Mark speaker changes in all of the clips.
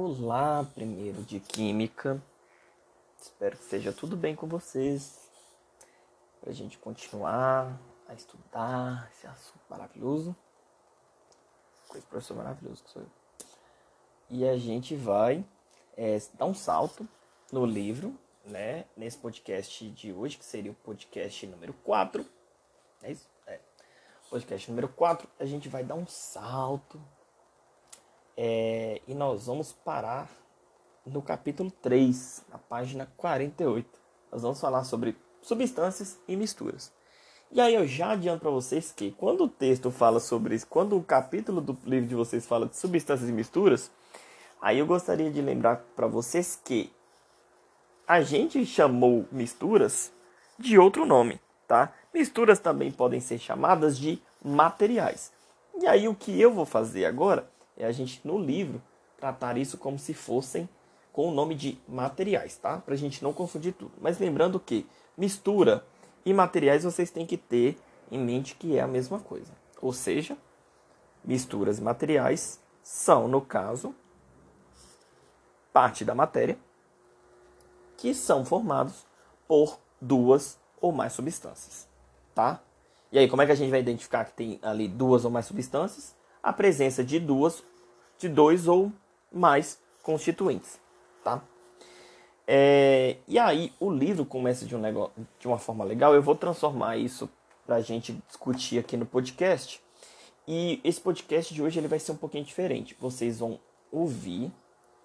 Speaker 1: Olá, primeiro de Química. Espero que seja tudo bem com vocês. Para a gente continuar a estudar esse assunto maravilhoso. Esse professor maravilhoso que sou eu. E a gente vai é, dar um salto no livro, né? Nesse podcast de hoje, que seria o podcast número 4. É isso? É. Podcast número 4, a gente vai dar um salto é, e nós vamos parar no capítulo 3, na página 48. Nós vamos falar sobre substâncias e misturas. E aí eu já adianto para vocês que quando o texto fala sobre isso, quando o capítulo do livro de vocês fala de substâncias e misturas, aí eu gostaria de lembrar para vocês que a gente chamou misturas de outro nome, tá? Misturas também podem ser chamadas de materiais. E aí o que eu vou fazer agora é a gente no livro tratar isso como se fossem com o nome de materiais, tá? Para a gente não confundir tudo. Mas lembrando que mistura e materiais vocês têm que ter em mente que é a mesma coisa. Ou seja, misturas e materiais são, no caso, parte da matéria que são formados por duas ou mais substâncias, tá? E aí, como é que a gente vai identificar que tem ali duas ou mais substâncias? A presença de duas, de dois ou mais constituintes, tá? É, e aí o livro começa de um negócio, de uma forma legal. Eu vou transformar isso para a gente discutir aqui no podcast. E esse podcast de hoje ele vai ser um pouquinho diferente. Vocês vão ouvir,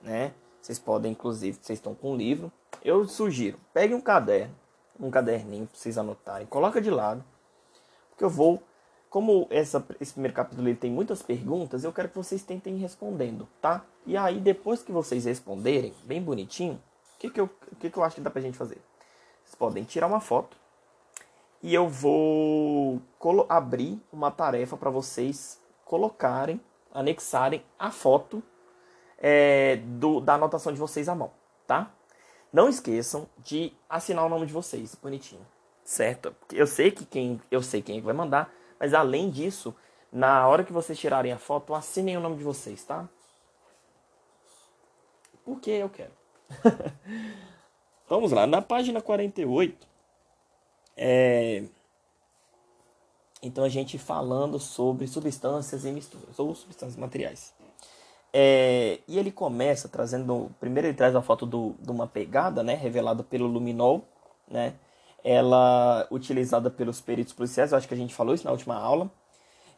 Speaker 1: né? Vocês podem, inclusive, vocês estão com o livro. Eu sugiro, peguem um caderno, um caderninho para vocês anotarem, coloca de lado, porque eu vou como essa, esse primeiro capítulo ele tem muitas perguntas, eu quero que vocês tentem respondendo, tá? E aí, depois que vocês responderem, bem bonitinho, o que, que, eu, que, que eu acho que dá pra gente fazer? Vocês podem tirar uma foto e eu vou abrir uma tarefa para vocês colocarem, anexarem a foto é, do, da anotação de vocês à mão, tá? Não esqueçam de assinar o nome de vocês, bonitinho, certo? Eu sei que quem eu sei quem é vai mandar, mas além disso, na hora que vocês tirarem a foto, assinem o nome de vocês, tá? Porque eu quero. Vamos lá, na página 48, é... então a gente falando sobre substâncias e misturas, ou substâncias materiais. É... E ele começa trazendo, primeiro ele traz a foto do, de uma pegada, né, revelada pelo luminol, né, ela utilizada pelos peritos policiais, eu acho que a gente falou isso na última aula,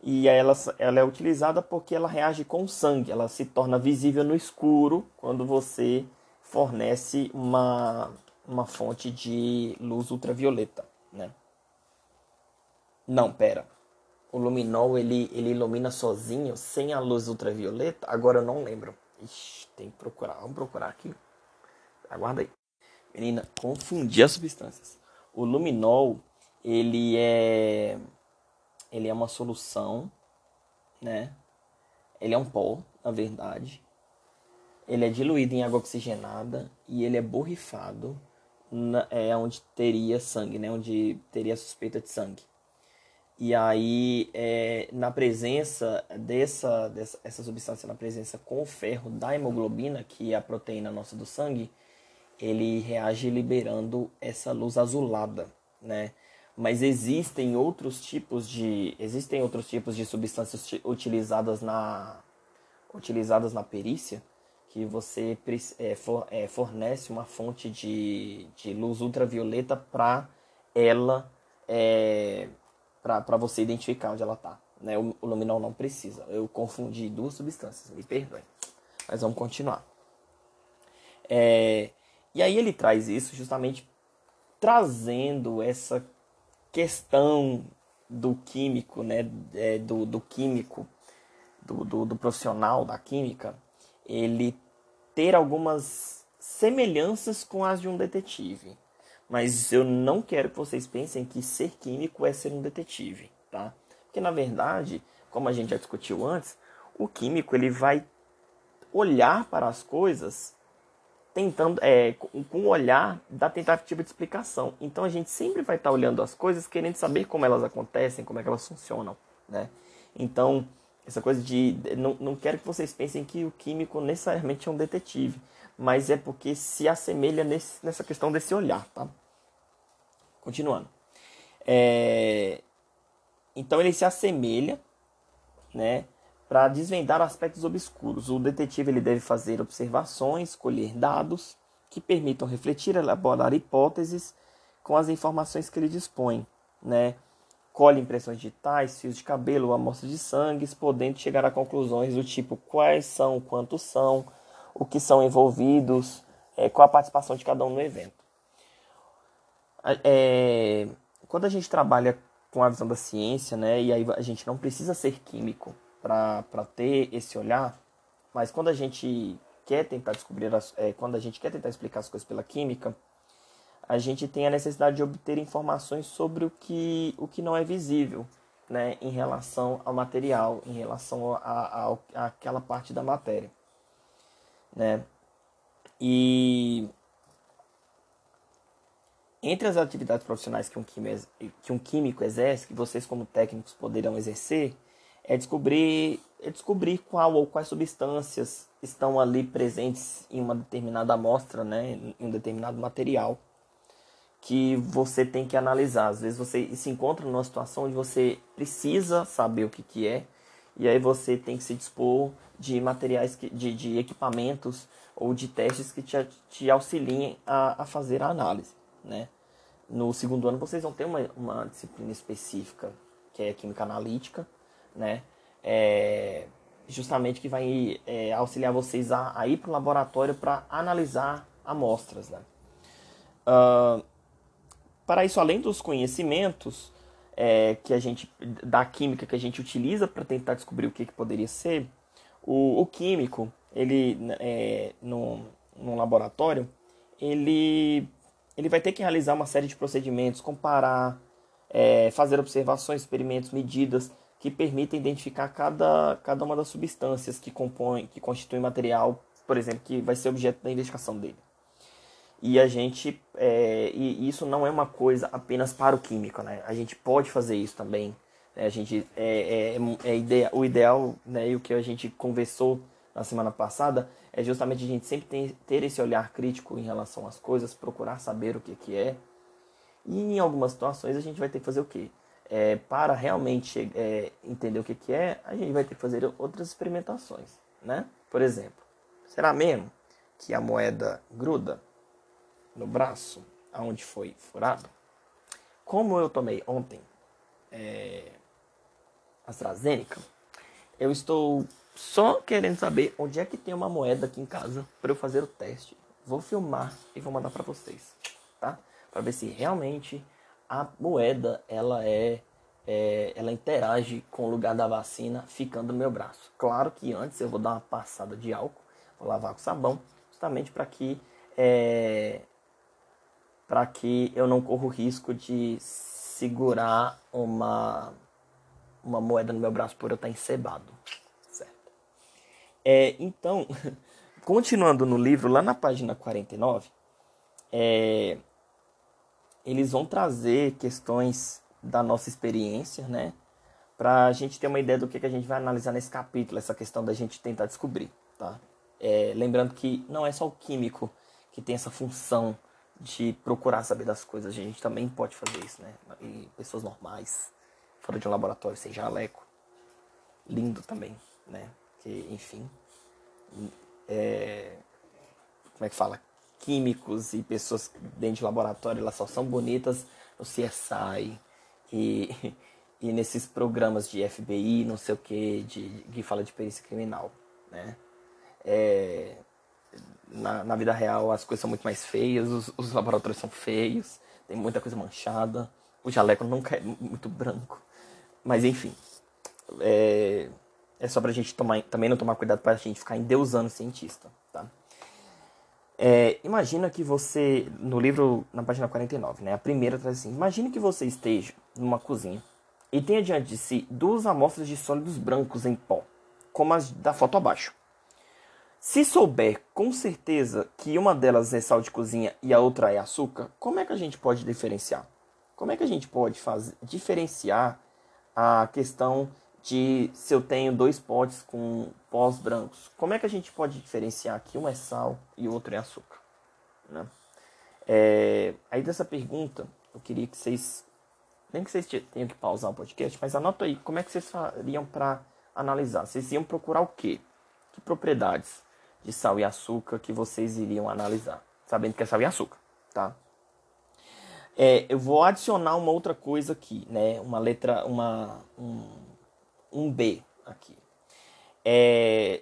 Speaker 1: e ela, ela é utilizada porque ela reage com sangue, ela se torna visível no escuro quando você fornece uma, uma fonte de luz ultravioleta, né? Não, pera. O luminol ele, ele ilumina sozinho, sem a luz ultravioleta? Agora eu não lembro. Ixi, tem que procurar. Vamos procurar aqui. Aguarda aí. Menina, confundi as substâncias. O luminol, ele é ele é uma solução, né? Ele é um pó, na verdade. Ele é diluído em água oxigenada e ele é borrifado na, é onde teria sangue, né? Onde teria suspeita de sangue. E aí, é, na presença dessa, dessa essa substância, na presença com o ferro da hemoglobina, que é a proteína nossa do sangue, ele reage liberando essa luz azulada, né? Mas existem outros tipos de existem outros tipos de substâncias utilizadas na utilizadas na perícia que você é, é, fornece uma fonte de, de luz ultravioleta para ela é, para você identificar onde ela está. Né? O, o luminol não precisa. Eu confundi duas substâncias, me perdoem. Mas vamos continuar. É, e aí ele traz isso justamente trazendo essa questão do químico, né, é, do, do químico, do, do, do profissional da química, ele ter algumas semelhanças com as de um detetive. Mas eu não quero que vocês pensem que ser químico é ser um detetive, tá? Porque na verdade, como a gente já discutiu antes, o químico ele vai olhar para as coisas tentando é, com o olhar da tentativa de explicação. Então a gente sempre vai estar olhando as coisas querendo saber como elas acontecem, como é que elas funcionam, né? Então Essa coisa de. Não, não quero que vocês pensem que o químico necessariamente é um detetive, mas é porque se assemelha nesse, nessa questão desse olhar, tá? Continuando. É, então ele se assemelha, né, para desvendar aspectos obscuros. O detetive ele deve fazer observações, colher dados que permitam refletir, elaborar hipóteses com as informações que ele dispõe, né? colhe impressões digitais, fios de cabelo, amostras de sangue, podendo chegar a conclusões do tipo quais são, quantos são, o que são envolvidos, é, qual a participação de cada um no evento. É, quando a gente trabalha com a visão da ciência, né, e aí a gente não precisa ser químico para ter esse olhar, mas quando a gente quer tentar descobrir, as, é, quando a gente quer tentar explicar as coisas pela química, a gente tem a necessidade de obter informações sobre o que, o que não é visível, né, em relação ao material, em relação àquela parte da matéria, né? E entre as atividades profissionais que um, químico, que um químico exerce, que vocês como técnicos poderão exercer, é descobrir, é descobrir qual ou quais substâncias estão ali presentes em uma determinada amostra, né, em um determinado material que você tem que analisar. Às vezes você se encontra numa situação onde você precisa saber o que, que é, e aí você tem que se dispor de materiais, que, de, de equipamentos ou de testes que te, te auxiliem a, a fazer a análise. Né? No segundo ano vocês vão ter uma, uma disciplina específica, que é Química Analítica, né? É, justamente que vai é, auxiliar vocês a, a ir para o laboratório para analisar amostras. Né? Uh, para isso, além dos conhecimentos é, que a gente da química que a gente utiliza para tentar descobrir o que, que poderia ser, o, o químico, ele é, no, no laboratório, ele, ele vai ter que realizar uma série de procedimentos, comparar, é, fazer observações, experimentos, medidas que permitem identificar cada, cada uma das substâncias que compõem, que constituem material, por exemplo, que vai ser objeto da investigação dele. E a gente, é, e isso não é uma coisa apenas para o químico, né? A gente pode fazer isso também. Né? A gente, é, é, é ideia, o ideal, né? E o que a gente conversou na semana passada é justamente a gente sempre ter, ter esse olhar crítico em relação às coisas, procurar saber o que, que é. E em algumas situações a gente vai ter que fazer o quê? É, para realmente é, entender o que, que é, a gente vai ter que fazer outras experimentações, né? Por exemplo, será mesmo que a moeda gruda? no braço, aonde foi furado, como eu tomei ontem é, AstraZeneca, eu estou só querendo saber onde é que tem uma moeda aqui em casa para eu fazer o teste. Vou filmar e vou mandar para vocês, tá? Para ver se realmente a moeda ela é, é, ela interage com o lugar da vacina ficando no meu braço. Claro que antes eu vou dar uma passada de álcool, vou lavar com sabão, justamente para que é, para que eu não corra o risco de segurar uma, uma moeda no meu braço por eu estar encebado. Certo? É, então, continuando no livro, lá na página 49, é, eles vão trazer questões da nossa experiência, né? Para a gente ter uma ideia do que, que a gente vai analisar nesse capítulo, essa questão da gente tentar descobrir, tá? É, lembrando que não é só o químico que tem essa função de procurar saber das coisas. A gente também pode fazer isso, né? E pessoas normais, fora de um laboratório, sem jaleco. Lindo também, né? Que, enfim. É, como é que fala? Químicos e pessoas dentro de laboratório, elas só são bonitas no CSI e, e nesses programas de FBI, não sei o que, de, que fala de perícia criminal, né? É, na, na vida real as coisas são muito mais feias, os, os laboratórios são feios, tem muita coisa manchada, o jaleco nunca é muito branco. Mas enfim, é, é só pra gente tomar, também não tomar cuidado pra gente ficar endeusando o cientista, tá? É, imagina que você, no livro, na página 49, né? A primeira traz assim: Imagine que você esteja numa cozinha e tenha diante de si duas amostras de sólidos brancos em pó, como as da foto abaixo. Se souber com certeza que uma delas é sal de cozinha e a outra é açúcar, como é que a gente pode diferenciar? Como é que a gente pode fazer, diferenciar a questão de se eu tenho dois potes com pós brancos. Como é que a gente pode diferenciar que um é sal e o outro é açúcar? Né? É, aí dessa pergunta, eu queria que vocês, nem que vocês tenham que pausar o podcast, mas anota aí, como é que vocês fariam para analisar? Vocês iam procurar o quê? Que propriedades de sal e açúcar que vocês iriam analisar? Sabendo que é sal e açúcar, tá? É, eu vou adicionar uma outra coisa aqui, né? Uma letra, uma, um, um B aqui. É,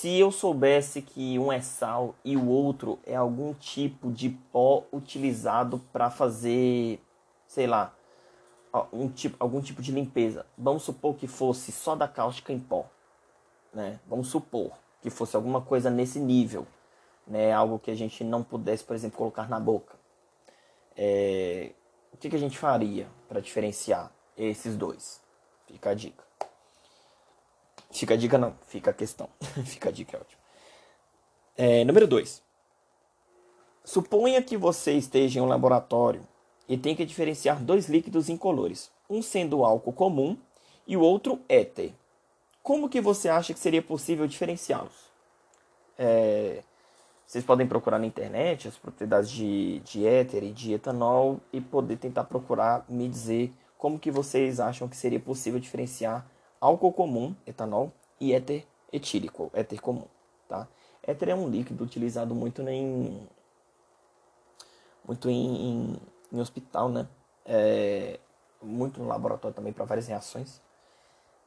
Speaker 1: se eu soubesse que um é sal e o outro é algum tipo de pó utilizado para fazer, sei lá, um tipo, algum tipo de limpeza. Vamos supor que fosse só da cáustica em pó, né? Vamos supor que fosse alguma coisa nesse nível, né? Algo que a gente não pudesse, por exemplo, colocar na boca. É... O que, que a gente faria para diferenciar esses dois? Fica a dica. Fica a dica não, fica a questão. fica a dica, é ótimo. É, número 2. Suponha que você esteja em um laboratório e tem que diferenciar dois líquidos incolores, um sendo álcool comum e o outro éter. Como que você acha que seria possível diferenciá-los? É, vocês podem procurar na internet as propriedades de, de éter e de etanol e poder tentar procurar me dizer como que vocês acham que seria possível diferenciar álcool comum, etanol, e éter etílico, éter comum, tá? Éter é um líquido utilizado muito em muito em, em, em hospital, né? É, muito no laboratório também para várias reações.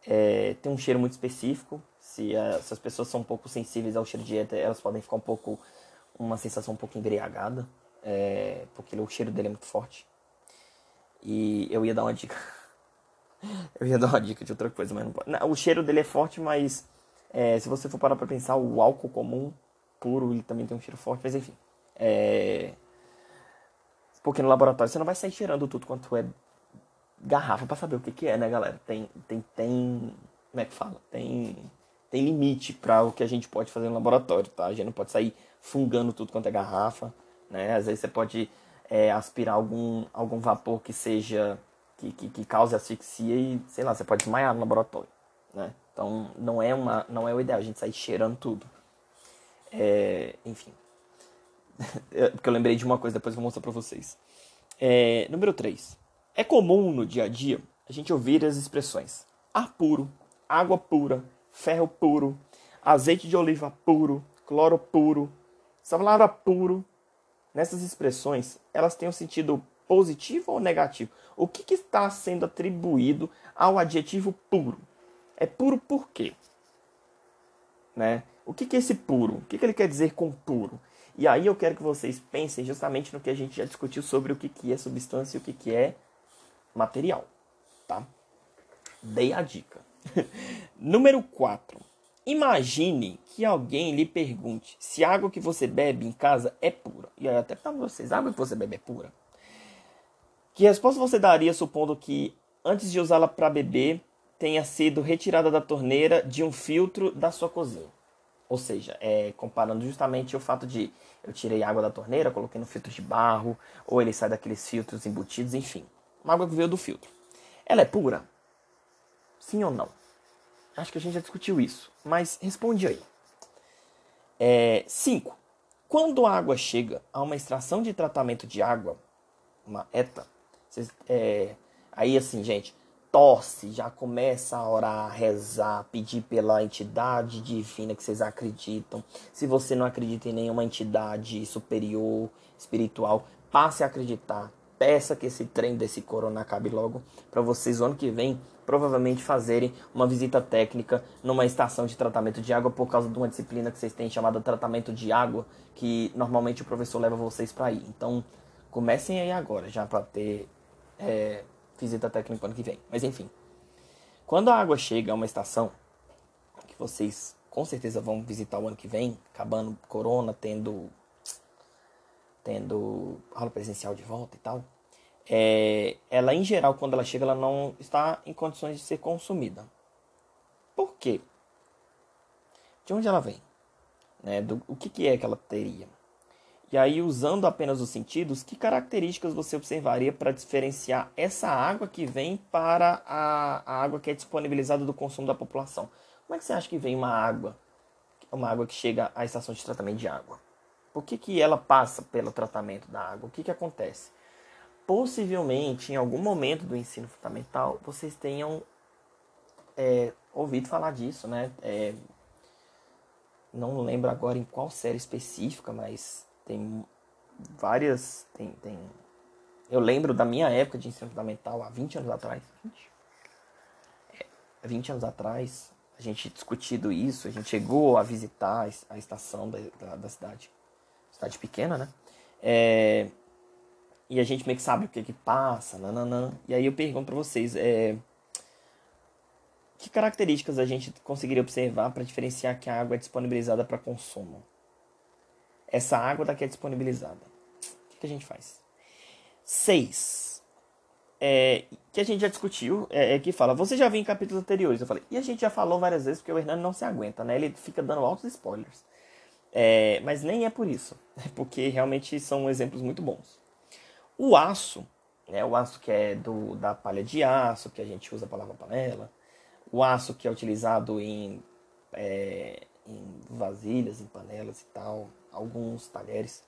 Speaker 1: É, tem um cheiro muito específico. Se, a, se, as pessoas são um pouco sensíveis ao cheiro de éter, elas podem ficar um pouco uma sensação um pouco embriagada, é, porque o cheiro dele é muito forte. E eu ia dar uma dica. eu ia dar uma dica de outra coisa, mas não pode. O cheiro dele é forte, mas é, se você for parar pra pensar, o álcool comum, puro, ele também tem um cheiro forte, mas enfim. É... Porque no laboratório você não vai sair cheirando tudo quanto é garrafa para saber o que, que é, né, galera? Tem, tem, tem. Como é que fala? Tem, tem limite para o que a gente pode fazer no laboratório, tá? A gente não pode sair fungando tudo quanto é garrafa, né? Às vezes você pode é, aspirar algum, algum vapor que seja que, que, que, cause asfixia e sei lá você pode desmaiar no laboratório né? Então não é uma não é o ideal a gente sair cheirando tudo. É, enfim. Porque eu lembrei de uma coisa depois vou mostrar para vocês. É, número 3 é comum no dia a dia a gente ouvir as expressões ar puro água pura ferro puro azeite de oliva puro cloro puro salada puro nessas expressões, elas têm um sentido positivo ou negativo? O que, que está sendo atribuído ao adjetivo puro? É puro por quê? Né? O que, que é esse puro? O que, que ele quer dizer com puro? E aí eu quero que vocês pensem justamente no que a gente já discutiu sobre o que, que é substância e o que, que é material. Tá? Dei a dica. Número 4. Imagine que alguém lhe pergunte se a água que você bebe em casa é pura. E aí até para vocês, a água que você bebe é pura? Que resposta você daria supondo que antes de usá-la para beber tenha sido retirada da torneira de um filtro da sua cozinha? Ou seja, é, comparando justamente o fato de eu tirei água da torneira, coloquei no filtro de barro, ou ele sai daqueles filtros embutidos, enfim. Uma água que veio do filtro. Ela é pura? Sim ou não? Acho que a gente já discutiu isso, mas responde aí. 5. É, quando a água chega a uma extração de tratamento de água, uma ETA, vocês, é, aí assim, gente, torce, já começa a orar, rezar, pedir pela entidade divina que vocês acreditam. Se você não acredita em nenhuma entidade superior, espiritual, passe a acreditar. Peça que esse trem desse corona acabe logo para vocês ano que vem provavelmente fazerem uma visita técnica numa estação de tratamento de água por causa de uma disciplina que vocês têm chamada tratamento de água, que normalmente o professor leva vocês para ir. Então, comecem aí agora já para ter é, visita técnica ano que vem. Mas enfim, quando a água chega a uma estação que vocês com certeza vão visitar o ano que vem, acabando corona, tendo tendo aula presencial de volta e tal é, ela em geral, quando ela chega, ela não está em condições de ser consumida. Por quê? De onde ela vem? Né? Do, o que, que é que ela teria? E aí, usando apenas os sentidos, que características você observaria para diferenciar essa água que vem para a, a, água que é disponibilizada do consumo da população? Como é que você acha que vem uma água, uma água que chega à estação de tratamento de água? Por que, que ela passa pelo tratamento da água? O que, que acontece? Possivelmente, em algum momento do ensino fundamental, vocês tenham é, ouvido falar disso, né? É, não lembro agora em qual série específica, mas tem várias. Tem, tem, eu lembro da minha época de ensino fundamental, há 20 anos atrás. 20, é, 20 anos atrás, a gente discutido isso, a gente chegou a visitar a estação da, da, da cidade. Cidade pequena, né? É, e a gente meio que sabe o que que passa, nananã. E aí eu pergunto para vocês, é, que características a gente conseguiria observar para diferenciar que a água é disponibilizada para consumo? essa água daqui é disponibilizada. O que, a gente faz? Seis. É, que a gente já discutiu, é, é, que fala, você já viu em capítulos anteriores, eu falei, e a gente já falou várias vezes porque o Hernando não se aguenta, né? Ele fica dando altos spoilers. É, mas nem é por isso, é porque realmente são exemplos muito bons. O aço, né, o aço que é do, da palha de aço, que a gente usa para lavar panela, o aço que é utilizado em, é, em vasilhas, em panelas e tal, alguns talheres.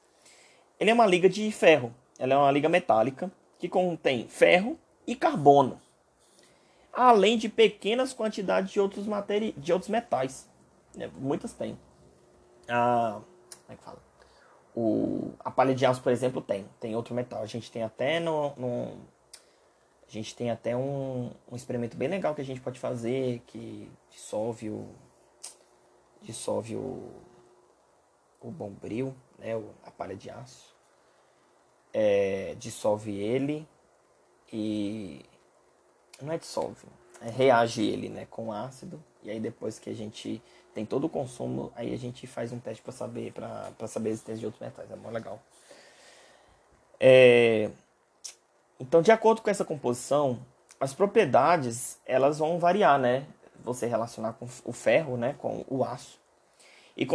Speaker 1: Ele é uma liga de ferro. Ela é uma liga metálica que contém ferro e carbono, além de pequenas quantidades de outros, materi de outros metais. É, muitas tem. A, como é que fala? O, a palha de aço, por exemplo, tem. Tem outro metal. A gente tem até no, no a gente tem até um, um experimento bem legal que a gente pode fazer que dissolve o dissolve o o bombril, né, a palha de aço, é, dissolve ele e não é dissolve, é, reage ele, né, com ácido e aí depois que a gente tem todo o consumo, aí a gente faz um teste para saber para saber a existência de outros metais, é muito legal. É, então, de acordo com essa composição, as propriedades elas vão variar, né? Você relacionar com o ferro, né, com o aço. E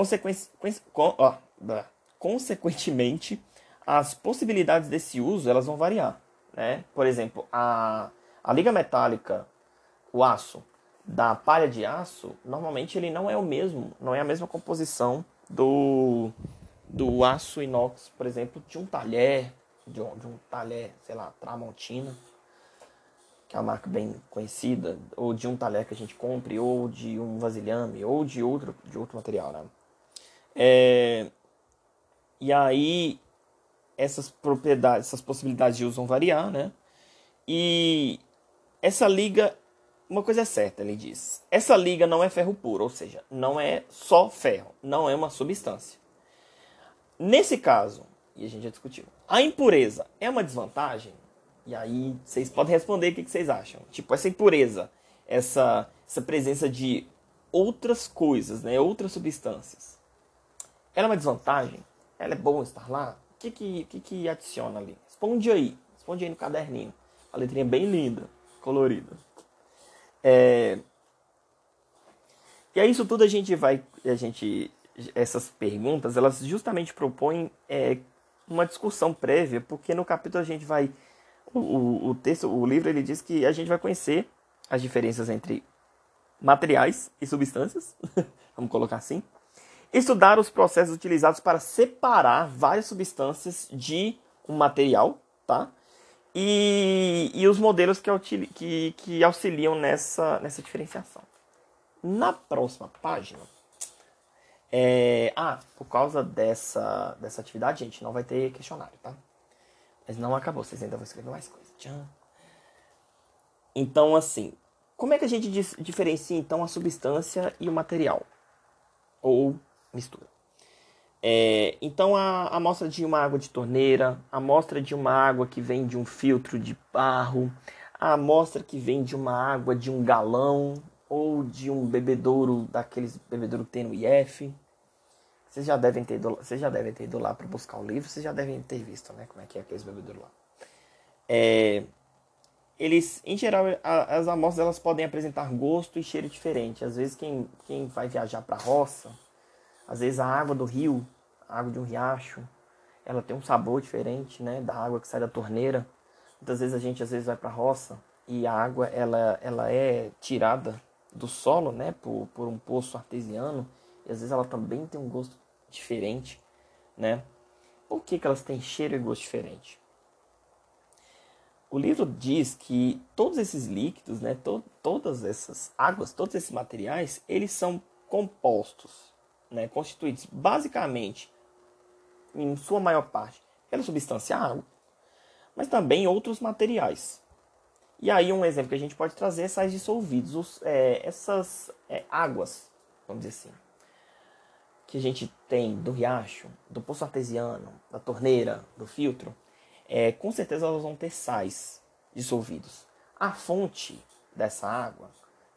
Speaker 1: consequentemente, as possibilidades desse uso elas vão variar. Né? Por exemplo, a, a liga metálica, o aço, da palha de aço, normalmente ele não é o mesmo, não é a mesma composição do, do aço inox, por exemplo, de um talher, de um, de um talher, sei lá, Tramontina, que é uma marca bem conhecida, ou de um talher que a gente compre, ou de um vasilhame, ou de outro, de outro material, né? É, e aí essas propriedades, essas possibilidades de uso vão variar, né? E essa liga, uma coisa é certa, ele diz. Essa liga não é ferro puro, ou seja, não é só ferro, não é uma substância. Nesse caso, e a gente já discutiu, a impureza é uma desvantagem? E aí vocês podem responder o que vocês acham. Tipo, essa impureza, essa, essa presença de outras coisas, né, outras substâncias. Ela é uma desvantagem? Ela é bom estar lá? O que que, que, que adiciona ali? Responde aí. Responde aí no caderninho. A letrinha bem linda, colorida. É... E aí isso tudo a gente vai... A gente, essas perguntas, elas justamente propõem é, uma discussão prévia, porque no capítulo a gente vai o, o, texto, o livro, ele diz que a gente vai conhecer as diferenças entre materiais e substâncias, vamos colocar assim. Estudar os processos utilizados para separar várias substâncias de um material, tá? E, e os modelos que, que, que auxiliam nessa, nessa diferenciação. Na próxima página, é, ah, por causa dessa, dessa atividade, gente, não vai ter questionário, tá? Mas não acabou, vocês ainda vão escrever mais. Tchau. Então, assim, como é que a gente diferencia então a substância e o material? Ou mistura. É, então, a amostra de uma água de torneira, a amostra de uma água que vem de um filtro de barro, a amostra que vem de uma água de um galão ou de um bebedouro daqueles bebedouro que tem no IF, vocês já devem ter ido, vocês já devem ter ido lá para buscar o livro, vocês já devem ter visto, né, como é que é aqueles bebedouros lá. É, eles, em geral, a, as amostras elas podem apresentar gosto e cheiro diferente. Às vezes quem, quem vai viajar para roça, às vezes a água do rio, a água de um riacho, ela tem um sabor diferente, né, da água que sai da torneira. Muitas vezes a gente às vezes vai para a roça e a água ela, ela é tirada do solo, né, por, por um poço artesiano, e às vezes ela também tem um gosto diferente, né? Por que, que elas têm cheiro e gosto diferente? O livro diz que todos esses líquidos, né, to todas essas águas, todos esses materiais, eles são compostos, né, constituídos basicamente, em sua maior parte, pela substância água, mas também outros materiais. E aí um exemplo que a gente pode trazer é sais dissolvidos, os, é, essas é, águas, vamos dizer assim, que a gente tem do riacho, do poço artesiano, da torneira, do filtro, é, com certeza elas vão ter sais dissolvidos. A fonte dessa água,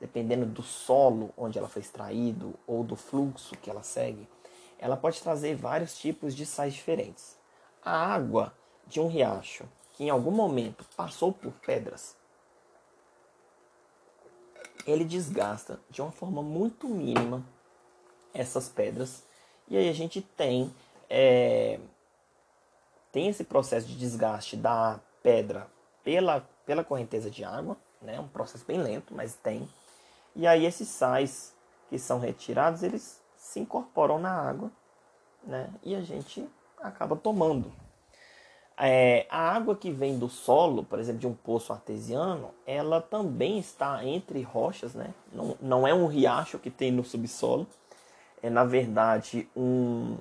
Speaker 1: dependendo do solo onde ela foi extraído ou do fluxo que ela segue, ela pode trazer vários tipos de sais diferentes. A água de um riacho que em algum momento passou por pedras, ele desgasta de uma forma muito mínima essas pedras e aí a gente tem é, tem esse processo de desgaste da pedra pela, pela correnteza de água, né? um processo bem lento, mas tem. E aí esses sais que são retirados, eles se incorporam na água né? e a gente acaba tomando. É, a água que vem do solo, por exemplo, de um poço artesiano, ela também está entre rochas, né? não, não é um riacho que tem no subsolo, é na verdade um,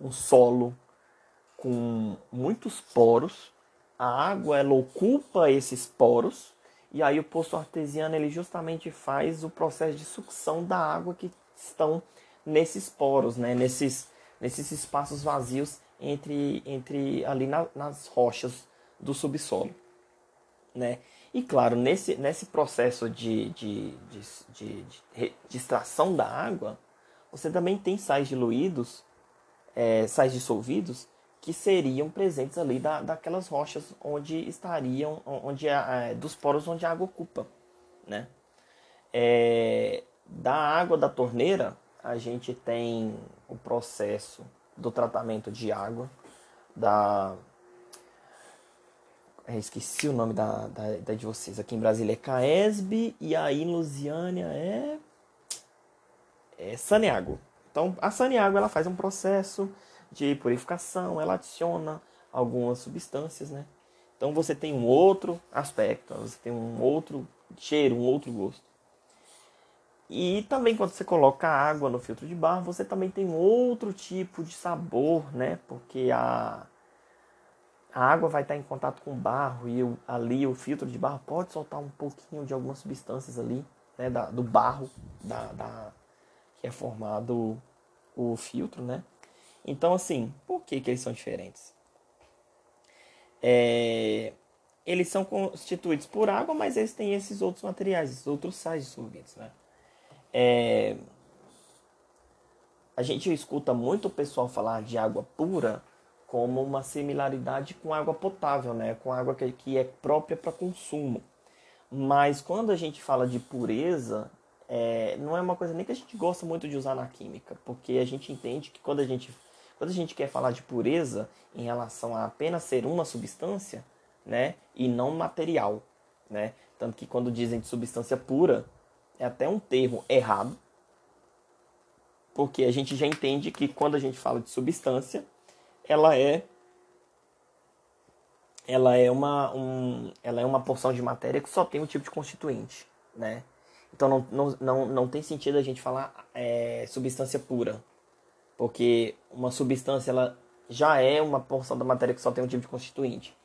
Speaker 1: um solo com muitos poros. A água ela ocupa esses poros e aí o poço artesiano ele justamente faz o processo de sucção da água que estão nesses poros, né? nesses, nesses espaços vazios entre, entre ali na, nas rochas do subsolo. Né? E claro, nesse, nesse processo de, de, de, de, de, de extração da água, você também tem sais diluídos, é, sais dissolvidos, que seriam presentes ali da, daquelas rochas onde estariam, onde é, dos poros onde a água ocupa, né? É, da água da torneira, a gente tem o processo do tratamento de água, da é, esqueci o nome da, da, da, de vocês. Aqui em Brasília é Caesb e aí em Lusiânia é, é Saneago. Então a Saneago ela faz um processo de purificação, ela adiciona algumas substâncias, né? Então você tem um outro aspecto, você tem um outro cheiro, um outro gosto. E também quando você coloca água no filtro de barro, você também tem outro tipo de sabor, né? Porque a, a água vai estar em contato com o barro e o, ali o filtro de barro pode soltar um pouquinho de algumas substâncias ali, né? Da, do barro da, da, que é formado o filtro, né? Então, assim, por que, que eles são diferentes? É, eles são constituídos por água, mas eles têm esses outros materiais, esses outros sais dissolvidos, né? É, a gente escuta muito o pessoal falar de água pura como uma similaridade com água potável, né? Com água que, que é própria para consumo. Mas quando a gente fala de pureza, é, não é uma coisa nem que a gente gosta muito de usar na química, porque a gente entende que quando a gente quando a gente quer falar de pureza em relação a apenas ser uma substância, né, e não material, né? Tanto que quando dizem de substância pura, é até um termo errado, porque a gente já entende que quando a gente fala de substância, ela é ela é uma, um, ela é uma porção de matéria que só tem um tipo de constituinte, né? Então não, não, não, não tem sentido a gente falar é, substância pura, porque uma substância ela já é uma porção da matéria que só tem um tipo de constituinte.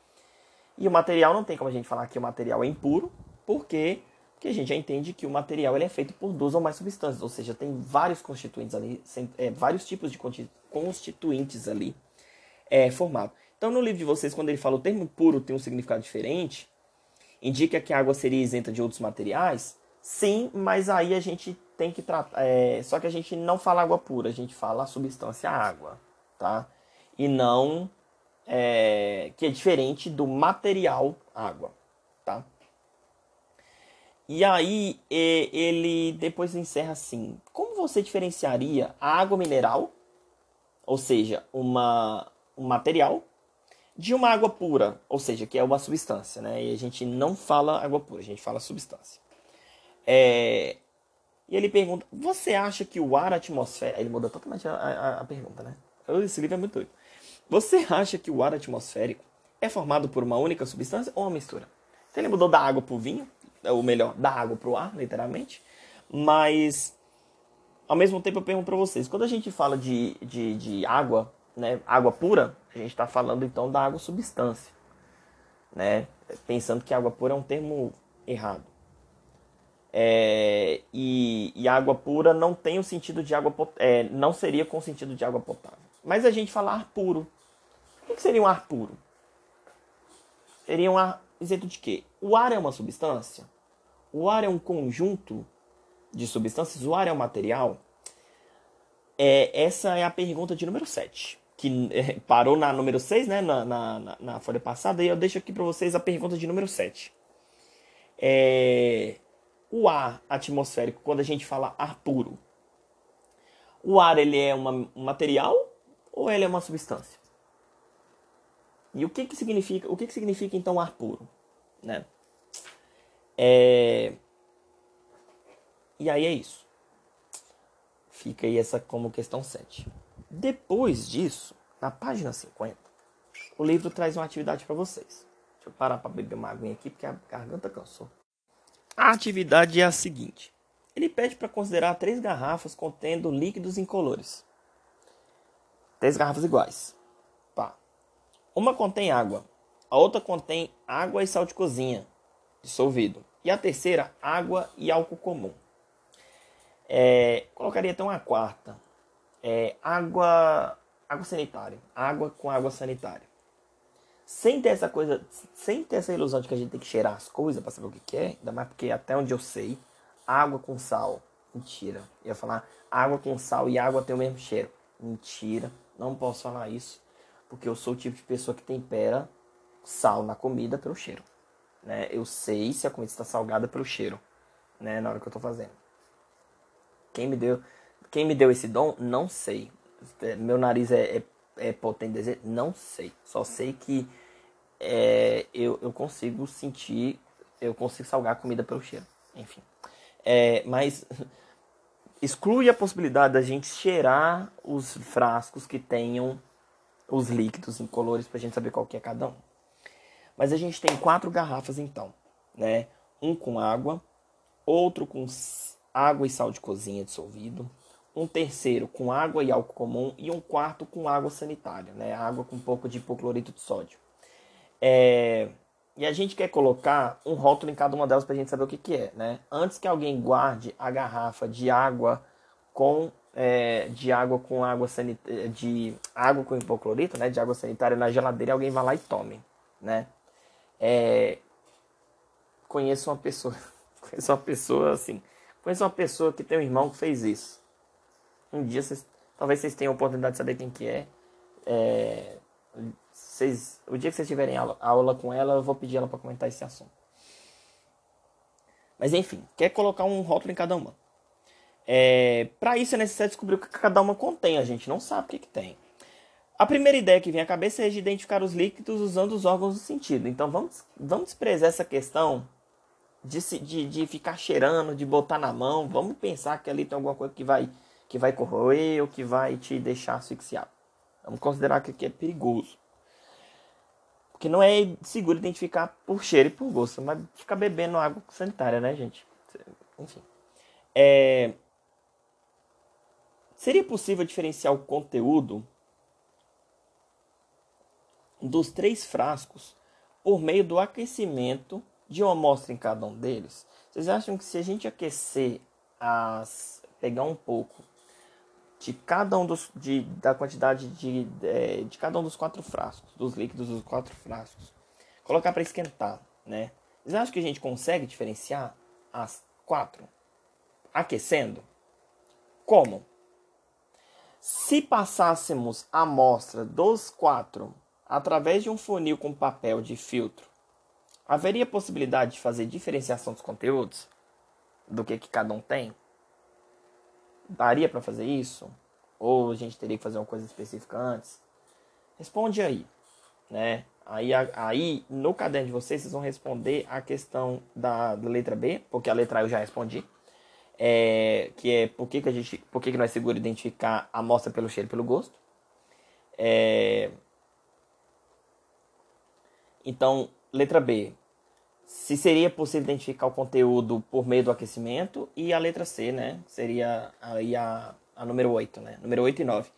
Speaker 1: E o material não tem como a gente falar que o material é impuro, porque, porque a gente já entende que o material ele é feito por duas ou mais substâncias, ou seja, tem vários constituintes ali, é, vários tipos de constituintes ali é, formado. Então, no livro de vocês, quando ele fala o termo puro tem um significado diferente, indica que a água seria isenta de outros materiais, sim, mas aí a gente tem que tratar. É, só que a gente não fala água pura, a gente fala a substância água, tá? E não é, que é diferente do material água, tá? E aí ele depois encerra assim: como você diferenciaria a água mineral, ou seja, uma um material, de uma água pura, ou seja, que é uma substância, né? E a gente não fala água pura, a gente fala substância. É... E ele pergunta: Você acha que o ar atmosférico. Ele muda totalmente a, a, a pergunta, né? Esse livro é muito doido. Você acha que o ar atmosférico é formado por uma única substância ou uma mistura? Então ele mudou da água para o vinho, ou melhor, da água para o ar, literalmente. Mas, ao mesmo tempo, eu pergunto para vocês: quando a gente fala de, de, de água, né, água pura, a gente está falando então da água substância, né? Pensando que água pura é um termo errado. É, e, e, água pura não tem o sentido de água é, não seria com o sentido de água potável. Mas a gente fala ar puro. O que seria um ar puro? Seria um ar isento de quê? O ar é uma substância? O ar é um conjunto de substâncias? O ar é um material? É, essa é a pergunta de número 7 que é, parou na número 6, né, na, na, na, folha passada, e eu deixo aqui para vocês a pergunta de número 7. É, o ar atmosférico, quando a gente fala ar puro, o ar ele é uma, um material ou ele é uma substância? E o que, que significa, o que, que significa então ar puro, né? É... E aí é isso. Fica aí essa como questão 7. Depois disso, na página 50, o livro traz uma atividade para vocês. Deixa eu parar para beber uma água aqui porque a garganta cansou. A atividade é a seguinte: ele pede para considerar três garrafas contendo líquidos incolores. Três garrafas iguais. Pá. Uma contém água, a outra contém água e sal de cozinha dissolvido, e a terceira água e álcool comum. É, colocaria então a quarta é, água, água sanitária, água com água sanitária. Sem ter essa coisa, sem ter essa ilusão de que a gente tem que cheirar as coisas para saber o que, que é, ainda mais porque até onde eu sei, água com sal, mentira. Eu ia falar água com sal e água tem o mesmo cheiro. Mentira, não posso falar isso, porque eu sou o tipo de pessoa que tempera sal na comida pelo cheiro. Né? Eu sei se a comida está salgada pelo cheiro, né? Na hora que eu estou fazendo. Quem me deu, quem me deu esse dom, não sei. É, meu nariz é, é, é potente não sei. Só sei que é, eu, eu consigo sentir, eu consigo salgar a comida pelo cheiro. Enfim. É, mas exclui a possibilidade da gente cheirar os frascos que tenham os líquidos incolores para a gente saber qual que é cada um. Mas a gente tem quatro garrafas então, né? Um com água, outro com água e sal de cozinha dissolvido, um terceiro com água e álcool comum e um quarto com água sanitária, né? Água com um pouco de hipoclorito de sódio. É... E a gente quer colocar um rótulo em cada uma delas para a gente saber o que, que é, né? Antes que alguém guarde a garrafa de água com é, de água com água sanitária, de água com hipoclorito, né? De água sanitária na geladeira, alguém vai lá e tome, né? É... Conheço uma pessoa, conheço uma pessoa assim, conheço uma pessoa que tem um irmão que fez isso um dia talvez vocês tenham a oportunidade de saber quem que é. é vocês, o dia que vocês tiverem aula, aula com ela, eu vou pedir ela para comentar esse assunto. Mas enfim, quer colocar um rótulo em cada uma. É, para isso é necessário descobrir o que cada uma contém. A gente não sabe o que, que tem. A primeira ideia que vem à cabeça é de identificar os líquidos usando os órgãos do sentido. Então vamos, vamos desprezar essa questão de, de, de ficar cheirando, de botar na mão. Vamos pensar que ali tem alguma coisa que vai que vai corroer ou que vai te deixar asfixiado. Vamos considerar que aqui é perigoso. Porque não é seguro identificar por cheiro e por gosto, mas ficar bebendo água sanitária, né, gente? Enfim. É... Seria possível diferenciar o conteúdo dos três frascos por meio do aquecimento de uma amostra em cada um deles? Vocês acham que se a gente aquecer as. pegar um pouco de cada um dos de, da quantidade de, de, é, de cada um dos quatro frascos, dos líquidos dos quatro frascos. Colocar para esquentar, né? Vocês acham que a gente consegue diferenciar as quatro aquecendo? Como? Se passássemos a amostra dos quatro através de um funil com papel de filtro, haveria possibilidade de fazer diferenciação dos conteúdos? Do que, que cada um tem? Daria para fazer isso? Ou a gente teria que fazer uma coisa específica antes? Responde aí, né? Aí, aí no caderno de vocês, vocês vão responder a questão da, da letra B, porque a letra A eu já respondi. É, que é por que, que a gente. Por que, que não é seguro identificar a amostra pelo cheiro e pelo gosto. É, então, letra B. Se seria possível identificar o conteúdo por meio do aquecimento. E a letra C, né? Seria aí a, a número 8, né? Número 8 e 9.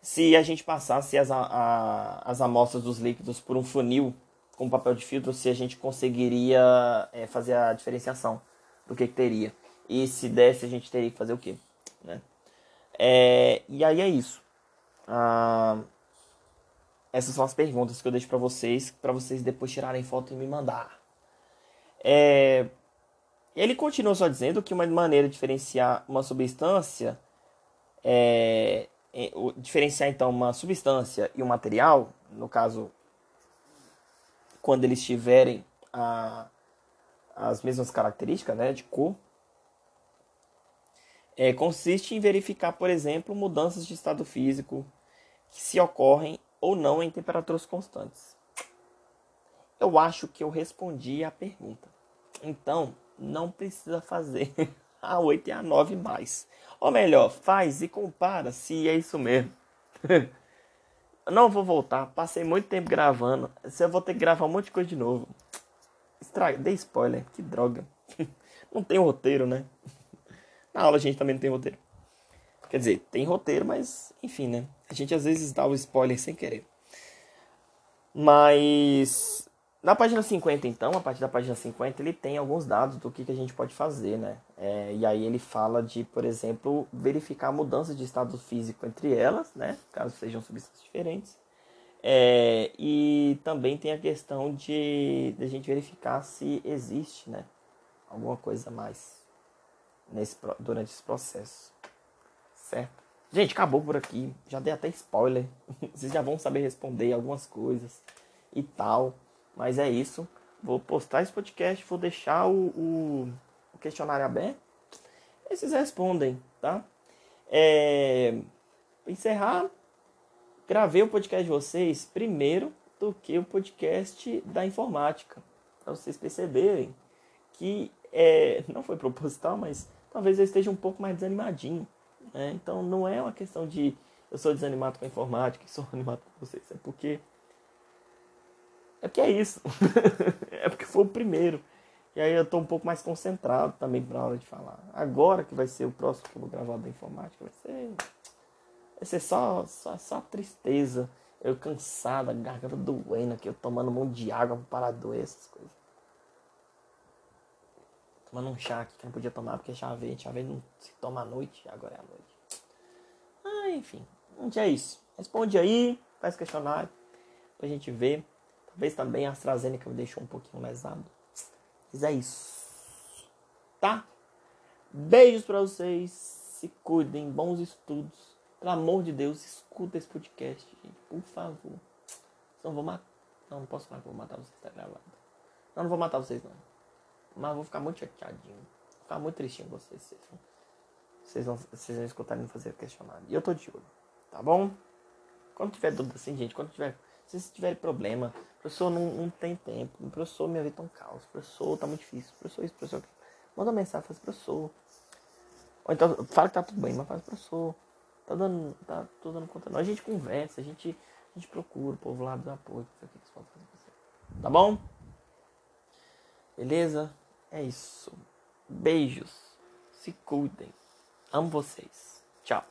Speaker 1: Se a gente passasse as, a, as amostras dos líquidos por um funil com papel de filtro, se a gente conseguiria é, fazer a diferenciação do que, que, teria. E se desse, a gente teria que fazer o quê? Né? É, e aí é isso. Ah, essas são as perguntas que eu deixo para vocês, para vocês depois tirarem foto e me mandar. É, ele continua só dizendo que uma maneira de diferenciar uma substância é, diferenciar então uma substância e um material, no caso, quando eles tiverem a, as mesmas características né, de cor, é, consiste em verificar, por exemplo, mudanças de estado físico que se ocorrem ou não em temperaturas constantes. Eu acho que eu respondi a pergunta. Então, não precisa fazer a 8 e a 9 mais. Ou melhor, faz e compara se é isso mesmo. não vou voltar, passei muito tempo gravando. Se eu vou ter que gravar um monte de coisa de novo. Estraga, dei spoiler, que droga. Não tem roteiro, né? Na aula a gente também não tem roteiro. Quer dizer, tem roteiro, mas enfim, né? A gente às vezes dá o spoiler sem querer. Mas na página 50, então, a partir da página 50, ele tem alguns dados do que, que a gente pode fazer, né? É, e aí ele fala de, por exemplo, verificar a mudança de estado físico entre elas, né? Caso sejam substâncias diferentes. É, e também tem a questão de, de a gente verificar se existe, né? Alguma coisa a mais nesse, durante esse processo. Certo? Gente, acabou por aqui. Já dei até spoiler. Vocês já vão saber responder algumas coisas e tal. Mas é isso. Vou postar esse podcast, vou deixar o, o, o questionário aberto. E vocês respondem, tá? É, encerrar, gravei o podcast de vocês primeiro do que o podcast da informática. Para vocês perceberem que é, não foi proposital, mas talvez eu esteja um pouco mais desanimadinho. Né? Então não é uma questão de eu sou desanimado com a informática e sou animado com vocês. É porque é porque é isso. é porque foi o primeiro. E aí eu tô um pouco mais concentrado também pra hora de falar. Agora que vai ser o próximo que eu vou gravar da informática, vai ser. Vai ser só, só, só tristeza. Eu cansado, a garganta doendo aqui, eu tomando um monte de água pra parar de doer, essas coisas. Tomando um chá aqui que não podia tomar porque chá verde. Chá verde não se toma à noite, agora é à noite. Ah, enfim. Dia é isso. Responde aí, faz questionário pra gente ver. Talvez também a AstraZeneca me deixou um pouquinho lesado. Mas é isso. Tá? Beijos para vocês. Se cuidem. Bons estudos. Pelo amor de Deus, escuta esse podcast, gente. Por favor. Não vou matar. Não, não posso falar que vou matar vocês, tá gravado. Não, não vou matar vocês, não. Mas vou ficar muito chateadinho. Vou ficar muito tristinho com vocês. Vocês vão, vocês vão, vocês vão escutarem fazer questionário. E eu tô de olho. Tá bom? Quando tiver dúvida assim, gente, quando tiver se vocês tiverem problema, professor não, não tem tempo, professor minha vida tá um caos, professor tá muito difícil, professor isso, professor. Manda uma mensagem, faz professor. Ou então fala que tá tudo bem, mas faz professor. Tá dando, tá tô dando conta não. A gente conversa, a gente, a gente procura o povo lá do apoio, o que vocês podem fazer você. Tá bom? Beleza? É isso. Beijos. Se cuidem. Amo vocês. Tchau.